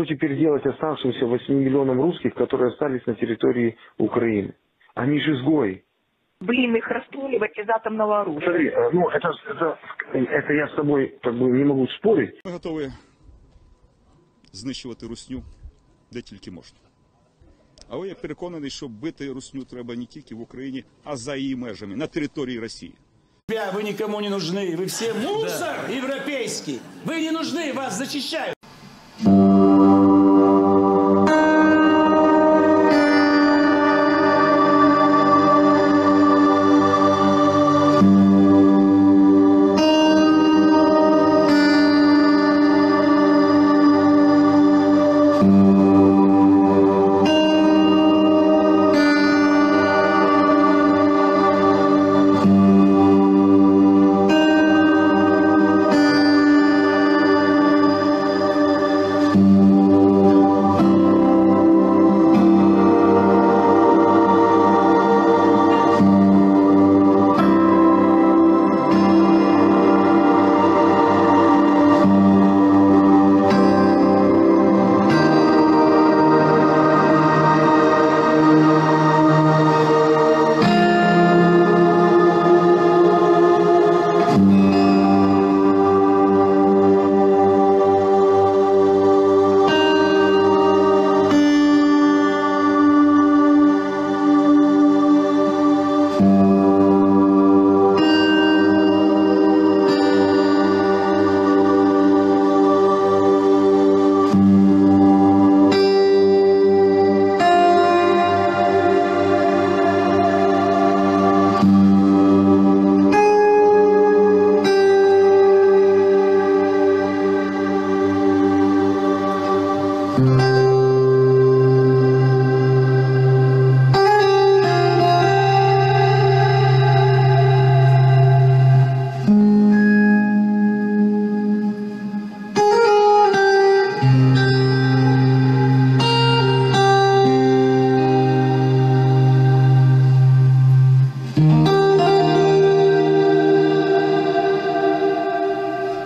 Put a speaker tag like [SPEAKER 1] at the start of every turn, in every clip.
[SPEAKER 1] что теперь делать оставшимся 8 миллионам русских, которые остались на территории Украины? Они же изгои.
[SPEAKER 2] Блин, их расстреливать из атомного оружия.
[SPEAKER 1] Смотри, э, ну это, это, это я с тобой как бы не могу спорить.
[SPEAKER 3] Ми готові знищувати русню де тільки можна. Але я переконаний, що бити русню треба не тільки в Україні, а за її межами на території Росії.
[SPEAKER 4] Себя вы никому не нужны, вы все мусор европейский. Вы не нужны, вас зачищают.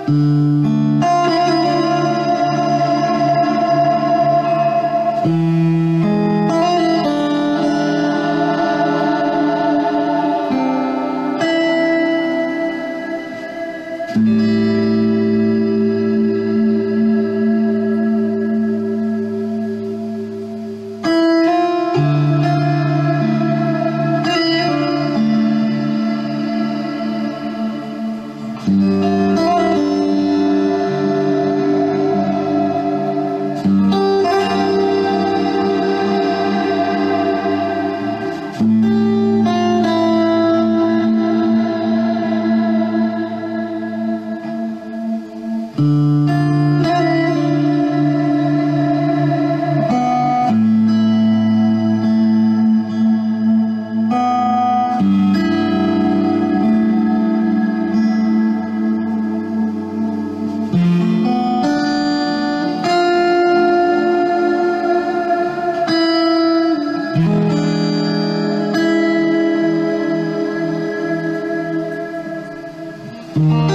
[SPEAKER 5] Música Mm-hmm.